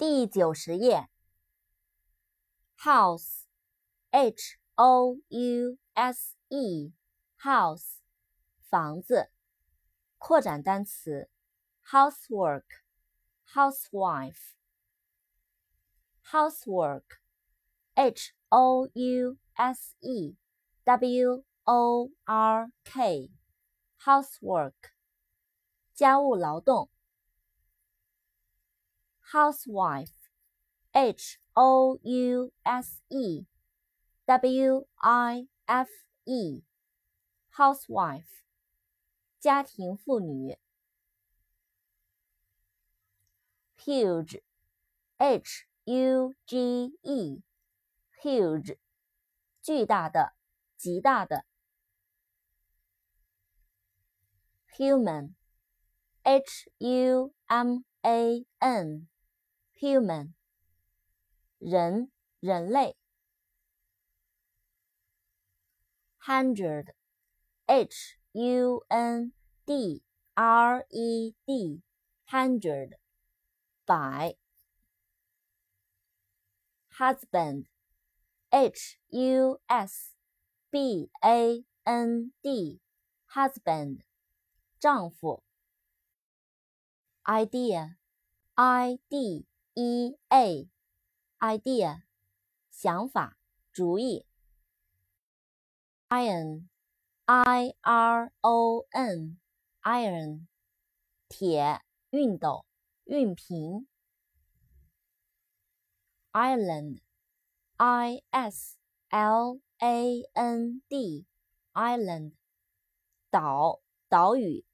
第九十页，house，h o u s e，house，房子。扩展单词，housework，housework，h o u s e w o r k，housework，家务劳动。housewife, h o u s e w i f e, housewife，家庭妇女。huge, h u g e, huge，巨大的，极大的。human, h u m a n human，人，人类。hundred，h u n d r e d，hundred，百。husband，h u s b a n d，husband，丈夫。idea，i d。 E a idea 想法主意，iron i r o n iron 铁熨斗熨平，island i s l a n d island 岛岛屿。